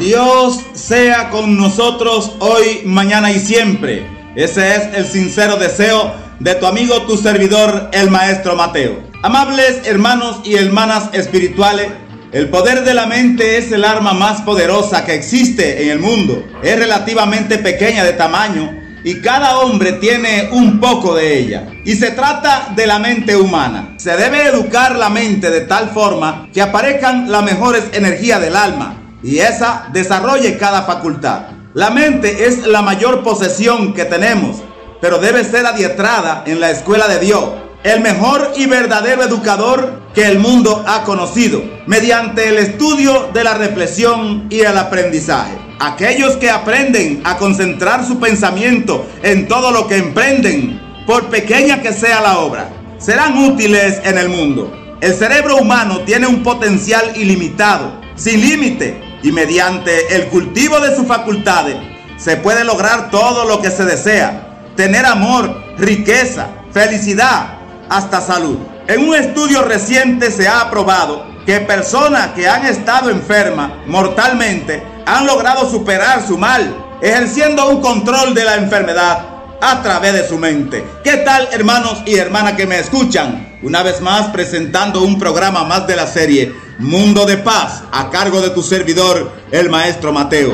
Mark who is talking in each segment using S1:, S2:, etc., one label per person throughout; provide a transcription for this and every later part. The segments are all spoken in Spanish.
S1: Dios sea con nosotros hoy, mañana y siempre. Ese es el sincero deseo de tu amigo, tu servidor, el maestro Mateo. Amables hermanos y hermanas espirituales, el poder de la mente es el arma más poderosa que existe en el mundo. Es relativamente pequeña de tamaño y cada hombre tiene un poco de ella. Y se trata de la mente humana. Se debe educar la mente de tal forma que aparezcan las mejores energías del alma y esa desarrolle cada facultad. La mente es la mayor posesión que tenemos, pero debe ser adiestrada en la escuela de Dios. El mejor y verdadero educador que el mundo ha conocido, mediante el estudio de la reflexión y el aprendizaje. Aquellos que aprenden a concentrar su pensamiento en todo lo que emprenden, por pequeña que sea la obra, serán útiles en el mundo. El cerebro humano tiene un potencial ilimitado, sin límite, y mediante el cultivo de sus facultades se puede lograr todo lo que se desea. Tener amor, riqueza, felicidad, hasta salud. En un estudio reciente se ha aprobado que personas que han estado enfermas mortalmente han logrado superar su mal, ejerciendo un control de la enfermedad a través de su mente. ¿Qué tal hermanos y hermanas que me escuchan? Una vez más presentando un programa más de la serie Mundo de Paz a cargo de tu servidor, el maestro Mateo.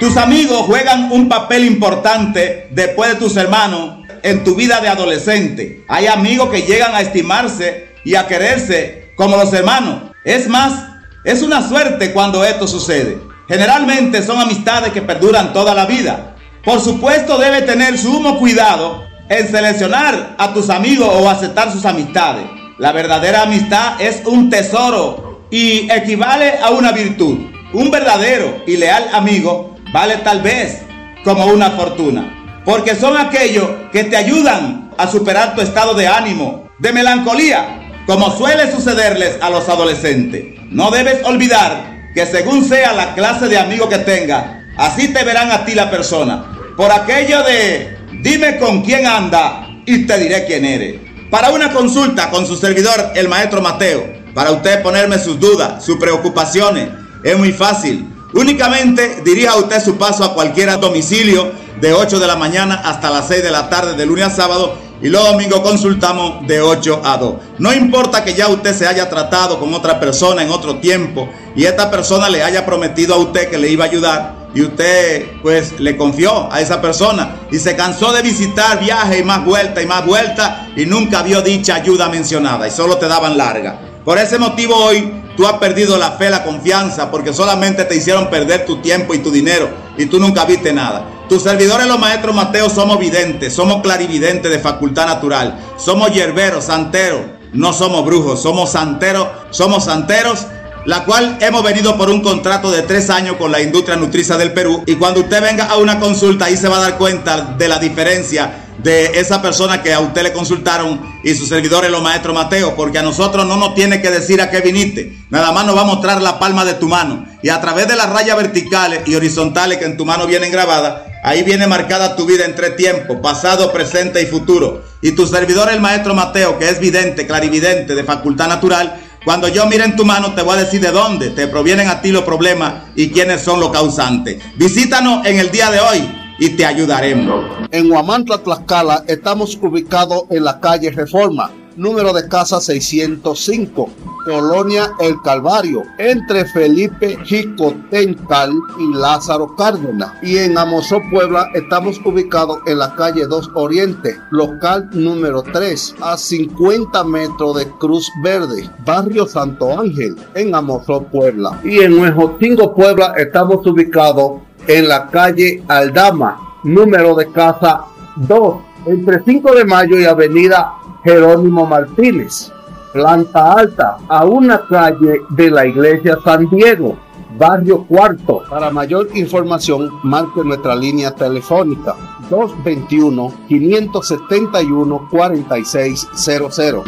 S1: Tus amigos juegan un papel importante después de tus hermanos en tu vida de adolescente. Hay amigos que llegan a estimarse y a quererse como los hermanos. Es más, es una suerte cuando esto sucede. Generalmente son amistades que perduran toda la vida. Por supuesto debe tener sumo cuidado en seleccionar a tus amigos o aceptar sus amistades. La verdadera amistad es un tesoro y equivale a una virtud. Un verdadero y leal amigo vale tal vez como una fortuna. Porque son aquellos que te ayudan a superar tu estado de ánimo, de melancolía, como suele sucederles a los adolescentes. No debes olvidar que según sea la clase de amigo que tenga, así te verán a ti la persona. Por aquello de, dime con quién anda y te diré quién eres. Para una consulta con su servidor, el maestro Mateo, para usted ponerme sus dudas, sus preocupaciones, es muy fácil. Únicamente dirija usted su paso a cualquier domicilio de 8 de la mañana hasta las 6 de la tarde de lunes a sábado y los domingos consultamos de 8 a 2. No importa que ya usted se haya tratado con otra persona en otro tiempo y esta persona le haya prometido a usted que le iba a ayudar y usted pues le confió a esa persona y se cansó de visitar viajes y más vuelta y más vuelta y nunca vio dicha ayuda mencionada y solo te daban larga. Por ese motivo hoy tú has perdido la fe, la confianza porque solamente te hicieron perder tu tiempo y tu dinero y tú nunca viste nada. Tus servidores, los maestros Mateo, somos videntes, somos clarividentes de facultad natural, somos hierberos, santeros, no somos brujos, somos santeros, somos santeros, la cual hemos venido por un contrato de tres años con la industria nutriza del Perú. Y cuando usted venga a una consulta, ahí se va a dar cuenta de la diferencia de esa persona que a usted le consultaron y sus servidores, los maestros Mateo, porque a nosotros no nos tiene que decir a qué viniste, nada más nos va a mostrar la palma de tu mano y a través de las rayas verticales y horizontales que en tu mano vienen grabadas, ahí viene marcada tu vida en tres tiempos, pasado, presente y futuro. Y tu servidor, el maestro Mateo, que es vidente, clarividente, de facultad natural, cuando yo mire en tu mano te voy a decir de dónde te provienen a ti los problemas y quiénes son los causantes. Visítanos en el día de hoy y te ayudaremos.
S2: En Huamantla, Tlaxcala, estamos ubicados en la calle Reforma, número de casa 605, Colonia El Calvario, entre Felipe Jicotencal y Lázaro Cárdenas. Y en Amozó, Puebla, estamos ubicados en la calle 2 Oriente, local número 3, a 50 metros de Cruz Verde, barrio Santo Ángel, en Amozó, Puebla. Y en Huejotingo, Puebla, estamos ubicados en la calle Aldama, número de casa 2, entre 5 de mayo y avenida Jerónimo Martínez, planta alta, a una calle de la iglesia San Diego, barrio cuarto. Para mayor información, marque nuestra línea telefónica 221-571-4600.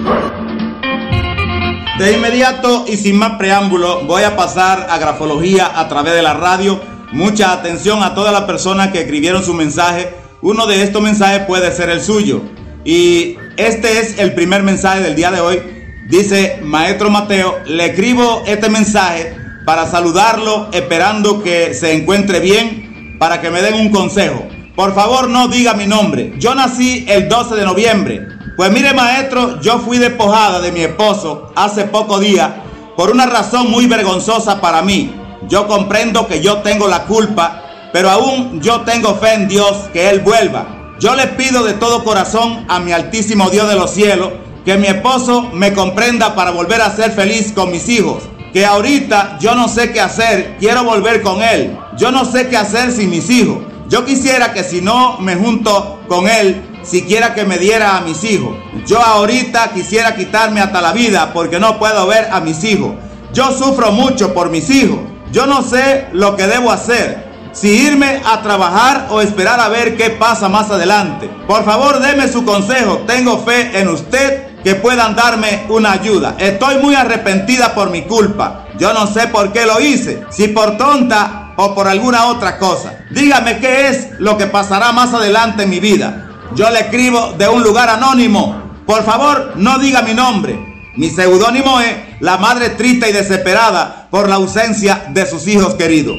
S1: De inmediato y sin más preámbulo, voy a pasar a grafología a través de la radio. Mucha atención a todas las personas que escribieron su mensaje. Uno de estos mensajes puede ser el suyo. Y este es el primer mensaje del día de hoy. Dice, Maestro Mateo, le escribo este mensaje para saludarlo, esperando que se encuentre bien, para que me den un consejo. Por favor, no diga mi nombre. Yo nací el 12 de noviembre. Pues mire, maestro, yo fui despojada de mi esposo hace poco día por una razón muy vergonzosa para mí. Yo comprendo que yo tengo la culpa, pero aún yo tengo fe en Dios que Él vuelva. Yo le pido de todo corazón a mi altísimo Dios de los cielos que mi esposo me comprenda para volver a ser feliz con mis hijos. Que ahorita yo no sé qué hacer, quiero volver con Él. Yo no sé qué hacer sin mis hijos. Yo quisiera que si no me junto con Él, siquiera que me diera a mis hijos. Yo ahorita quisiera quitarme hasta la vida porque no puedo ver a mis hijos. Yo sufro mucho por mis hijos. Yo no sé lo que debo hacer. Si irme a trabajar o esperar a ver qué pasa más adelante. Por favor, deme su consejo. Tengo fe en usted que puedan darme una ayuda. Estoy muy arrepentida por mi culpa. Yo no sé por qué lo hice. Si por tonta o por alguna otra cosa. Dígame qué es lo que pasará más adelante en mi vida. Yo le escribo de un lugar anónimo. Por favor, no diga mi nombre. Mi seudónimo es la madre triste y desesperada por la ausencia de sus hijos queridos.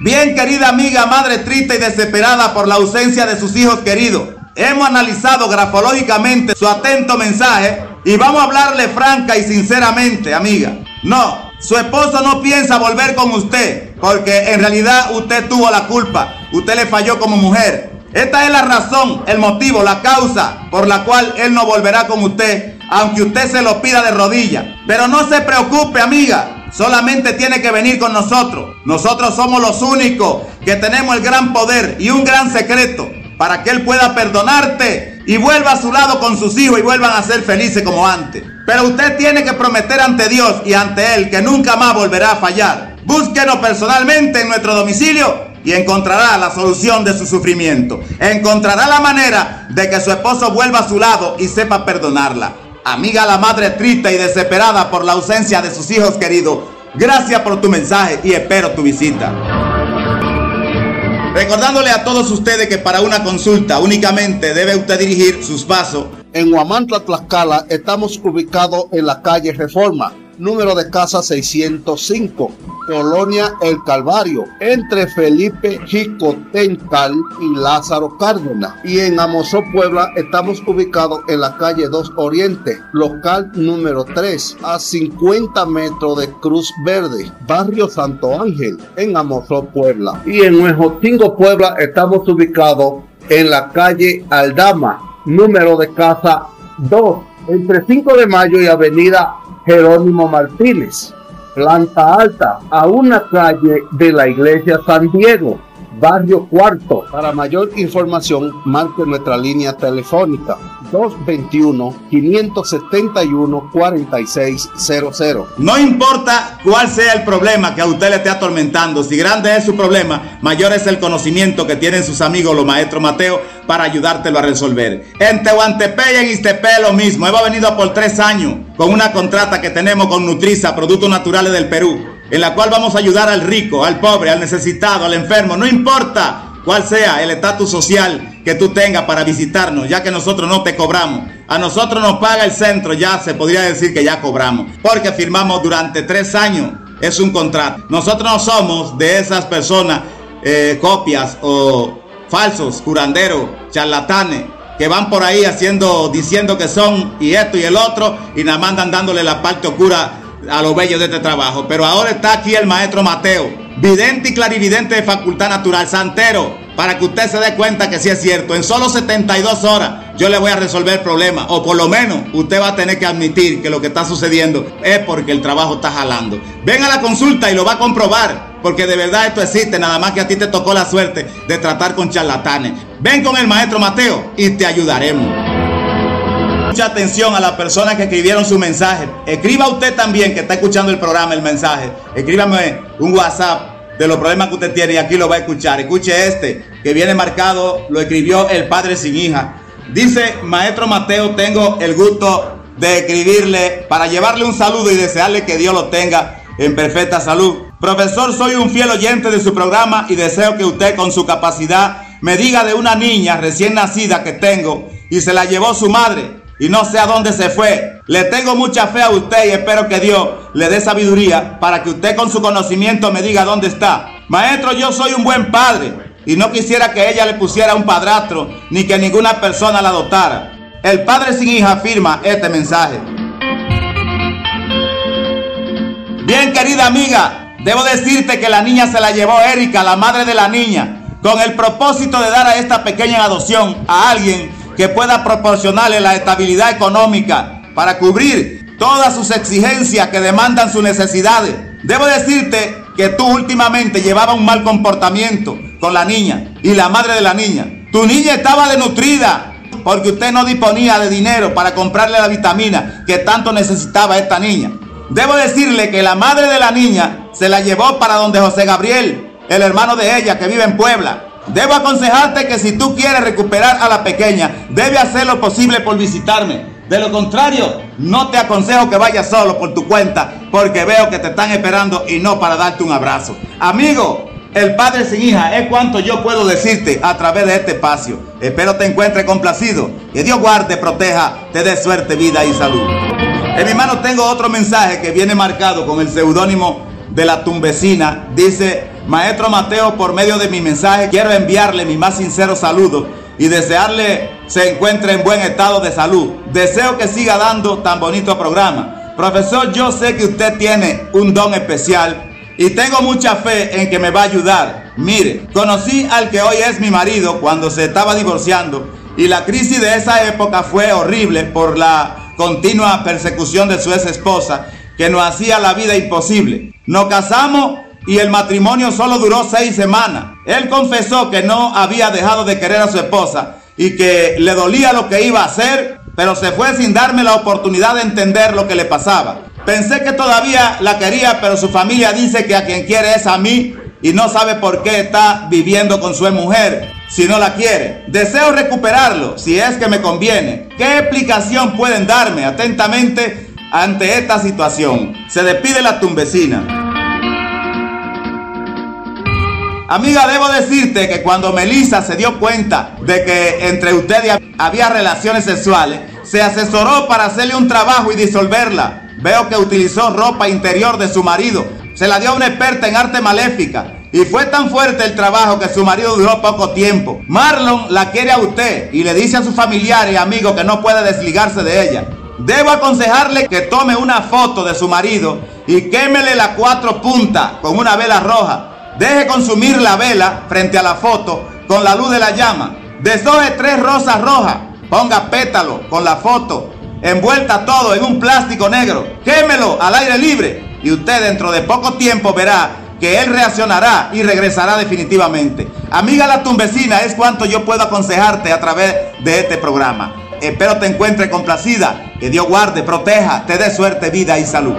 S1: Bien, querida amiga, madre triste y desesperada por la ausencia de sus hijos queridos. Hemos analizado grafológicamente su atento mensaje y vamos a hablarle franca y sinceramente, amiga. No, su esposo no piensa volver con usted porque en realidad usted tuvo la culpa. Usted le falló como mujer. Esta es la razón, el motivo, la causa por la cual él no volverá con usted, aunque usted se lo pida de rodillas. Pero no se preocupe, amiga. Solamente tiene que venir con nosotros. Nosotros somos los únicos que tenemos el gran poder y un gran secreto para que Él pueda perdonarte y vuelva a su lado con sus hijos y vuelvan a ser felices como antes. Pero usted tiene que prometer ante Dios y ante Él que nunca más volverá a fallar. Búsquenos personalmente en nuestro domicilio y encontrará la solución de su sufrimiento. Encontrará la manera de que su esposo vuelva a su lado y sepa perdonarla. Amiga la madre triste y desesperada por la ausencia de sus hijos queridos, gracias por tu mensaje y espero tu visita. Recordándole a todos ustedes que para una consulta únicamente debe usted dirigir sus pasos.
S2: En Huamantla, Tlaxcala, estamos ubicados en la calle Reforma, número de casa 605, Colonia El Calvario, entre Felipe Jicotencal y Lázaro Cárdenas. Y en Amozó, Puebla, estamos ubicados en la calle 2 Oriente, local número 3, a 50 metros de Cruz Verde, barrio Santo Ángel, en Amozó, Puebla. Y en Huejotingo, Puebla, estamos ubicados en la calle Aldama, número de casa 2, entre 5 de mayo y avenida Jerónimo Martínez, planta alta, a una calle de la iglesia San Diego, barrio cuarto. Para mayor información, marque nuestra línea telefónica 221-571-4600.
S1: No importa cuál sea el problema que a usted le esté atormentando, si grande es su problema, mayor es el conocimiento que tienen sus amigos los maestros Mateo para ayudártelo a resolver. En Tehuantepec y en Istepe lo mismo. Hemos venido por tres años con una contrata que tenemos con Nutriza, Productos Naturales del Perú, en la cual vamos a ayudar al rico, al pobre, al necesitado, al enfermo, no importa cuál sea el estatus social que tú tengas para visitarnos, ya que nosotros no te cobramos. A nosotros nos paga el centro, ya se podría decir que ya cobramos, porque firmamos durante tres años, es un contrato. Nosotros no somos de esas personas, eh, copias o falsos, curanderos, charlatanes, que van por ahí haciendo, diciendo que son y esto y el otro, y nada más andan dándole la parte oscura a los bellos de este trabajo. Pero ahora está aquí el maestro Mateo, vidente y clarividente de facultad natural, santero, para que usted se dé cuenta que sí es cierto. En solo 72 horas yo le voy a resolver el problema, o por lo menos usted va a tener que admitir que lo que está sucediendo es porque el trabajo está jalando. Ven a la consulta y lo va a comprobar. Porque de verdad esto existe, nada más que a ti te tocó la suerte de tratar con charlatanes. Ven con el maestro Mateo y te ayudaremos. Mucha atención a las personas que escribieron su mensaje. Escriba usted también que está escuchando el programa, el mensaje. Escríbame un WhatsApp de los problemas que usted tiene y aquí lo va a escuchar. Escuche este, que viene marcado, lo escribió el padre sin hija. Dice, maestro Mateo, tengo el gusto de escribirle para llevarle un saludo y desearle que Dios lo tenga en perfecta salud. Profesor, soy un fiel oyente de su programa y deseo que usted con su capacidad me diga de una niña recién nacida que tengo y se la llevó su madre y no sé a dónde se fue. Le tengo mucha fe a usted y espero que Dios le dé sabiduría para que usted con su conocimiento me diga dónde está. Maestro, yo soy un buen padre y no quisiera que ella le pusiera un padrastro ni que ninguna persona la adoptara. El padre sin hija firma este mensaje. Bien, querida amiga, debo decirte que la niña se la llevó Erika, la madre de la niña, con el propósito de dar a esta pequeña adopción a alguien que pueda proporcionarle la estabilidad económica para cubrir todas sus exigencias que demandan sus necesidades. Debo decirte que tú últimamente llevaba un mal comportamiento con la niña y la madre de la niña. Tu niña estaba desnutrida porque usted no disponía de dinero para comprarle la vitamina que tanto necesitaba esta niña. Debo decirle que la madre de la niña se la llevó para donde José Gabriel, el hermano de ella que vive en Puebla. Debo aconsejarte que si tú quieres recuperar a la pequeña, debe hacer lo posible por visitarme. De lo contrario, no te aconsejo que vayas solo por tu cuenta, porque veo que te están esperando y no para darte un abrazo. Amigo, el padre sin hija es cuanto yo puedo decirte a través de este espacio. Espero te encuentres complacido. Que Dios guarde, proteja, te dé suerte, vida y salud. En mi mano tengo otro mensaje que viene marcado con el seudónimo de la tumbecina. Dice, Maestro Mateo, por medio de mi mensaje quiero enviarle mi más sincero saludo y desearle se encuentre en buen estado de salud. Deseo que siga dando tan bonito programa. Profesor, yo sé que usted tiene un don especial y tengo mucha fe en que me va a ayudar. Mire, conocí al que hoy es mi marido cuando se estaba divorciando y la crisis de esa época fue horrible por la continua persecución de su ex esposa que nos hacía la vida imposible. Nos casamos y el matrimonio solo duró seis semanas. Él confesó que no había dejado de querer a su esposa y que le dolía lo que iba a hacer, pero se fue sin darme la oportunidad de entender lo que le pasaba. Pensé que todavía la quería, pero su familia dice que a quien quiere es a mí y no sabe por qué está viviendo con su mujer si no la quiere. Deseo recuperarlo si es que me conviene. ¿Qué explicación pueden darme atentamente ante esta situación? Se despide la tumbecina. Amiga, debo decirte que cuando Melissa se dio cuenta de que entre ustedes había relaciones sexuales, se asesoró para hacerle un trabajo y disolverla. Veo que utilizó ropa interior de su marido. Se la dio a una experta en arte maléfica. Y fue tan fuerte el trabajo que su marido duró poco tiempo. Marlon la quiere a usted y le dice a sus familiares y amigos que no puede desligarse de ella. Debo aconsejarle que tome una foto de su marido y quémele las cuatro puntas con una vela roja Deje consumir la vela frente a la foto con la luz de la llama. Deshoje tres rosas rojas. Ponga pétalo con la foto. Envuelta todo en un plástico negro. Quémelo al aire libre. Y usted dentro de poco tiempo verá que él reaccionará y regresará definitivamente. Amiga la tumbecina, es cuanto yo puedo aconsejarte a través de este programa. Espero te encuentre complacida. Que Dios guarde, proteja, te dé suerte, vida y salud.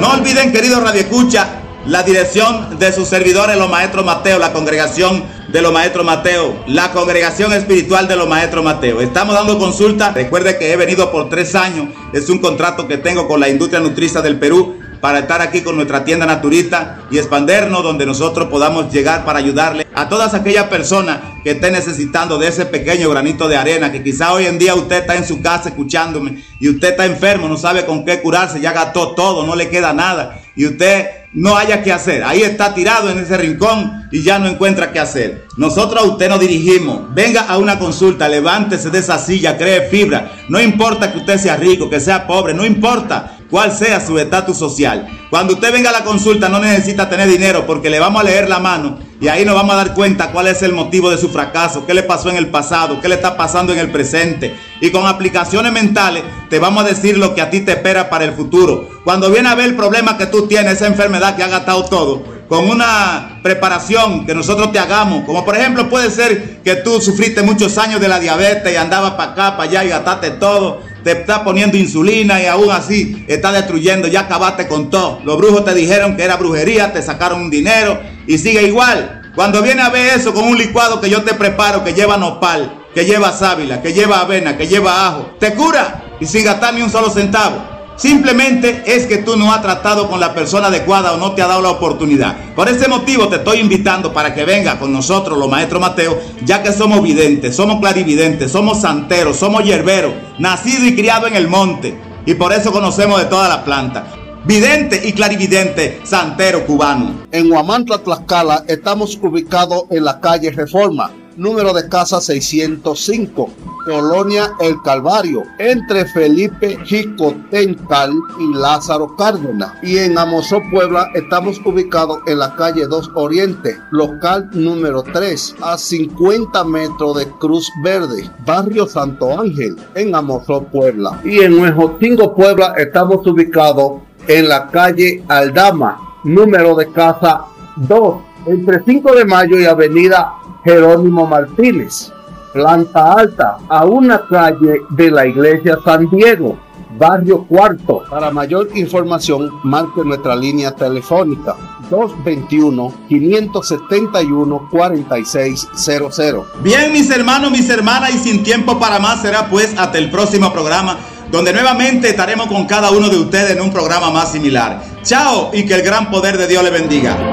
S1: No olviden, queridos Radio Escucha, la dirección de sus servidores, los maestros Mateo, la congregación de los maestros Mateo, la congregación espiritual de los maestros Mateo. Estamos dando consulta. Recuerde que he venido por tres años. Es un contrato que tengo con la industria nutriza del Perú para estar aquí con nuestra tienda naturista y expandernos donde nosotros podamos llegar para ayudarle a todas aquellas personas que estén necesitando de ese pequeño granito de arena, que quizá hoy en día usted está en su casa escuchándome y usted está enfermo, no sabe con qué curarse, ya gastó todo, no le queda nada y usted no haya que hacer. Ahí está tirado en ese rincón y ya no encuentra qué hacer. Nosotros a usted nos dirigimos. Venga a una consulta, levántese de esa silla, cree fibra. No importa que usted sea rico, que sea pobre, no importa cuál sea su estatus social. Cuando usted venga a la consulta no necesita tener dinero porque le vamos a leer la mano y ahí nos vamos a dar cuenta cuál es el motivo de su fracaso, qué le pasó en el pasado, qué le está pasando en el presente. Y con aplicaciones mentales te vamos a decir lo que a ti te espera para el futuro. Cuando viene a ver el problema que tú tienes, esa enfermedad que ha gastado todo, con una preparación que nosotros te hagamos, como por ejemplo puede ser que tú sufriste muchos años de la diabetes y andabas para acá, para allá y gastaste todo, te está poniendo insulina y aún así está destruyendo, ya acabaste con todo. Los brujos te dijeron que era brujería, te sacaron un dinero y sigue igual. Cuando viene a ver eso con un licuado que yo te preparo, que lleva nopal, que lleva sábila, que lleva avena, que lleva ajo, te cura y sin gastar ni un solo centavo. Simplemente es que tú no has tratado con la persona adecuada o no te ha dado la oportunidad. Por ese motivo te estoy invitando para que venga con nosotros, los maestros Mateo, ya que somos videntes, somos clarividentes, somos santeros, somos hierberos, nacido y criado en el monte. Y por eso conocemos de toda la planta. Vidente y clarividente, santero cubano.
S2: En Huamantla, Tlaxcala, estamos ubicados en la calle Reforma número de casa 605, Colonia El Calvario, entre Felipe Jicotencal y Lázaro Cárdenas. Y en Amozó, Puebla, estamos ubicados en la calle 2 Oriente, local número 3, a 50 metros de Cruz Verde, barrio Santo Ángel, en Amozó, Puebla. Y en Huejotingo, Puebla, estamos ubicados en la calle Aldama, número de casa 2, entre 5 de mayo y avenida Jerónimo Martínez, planta alta, a una calle de la iglesia San Diego, barrio cuarto. Para mayor información, marque nuestra línea telefónica 221-571-4600.
S1: Bien, mis hermanos, mis hermanas, y sin tiempo para más, será pues hasta el próximo programa, donde nuevamente estaremos con cada uno de ustedes en un programa más similar. Chao y que el gran poder de Dios le bendiga.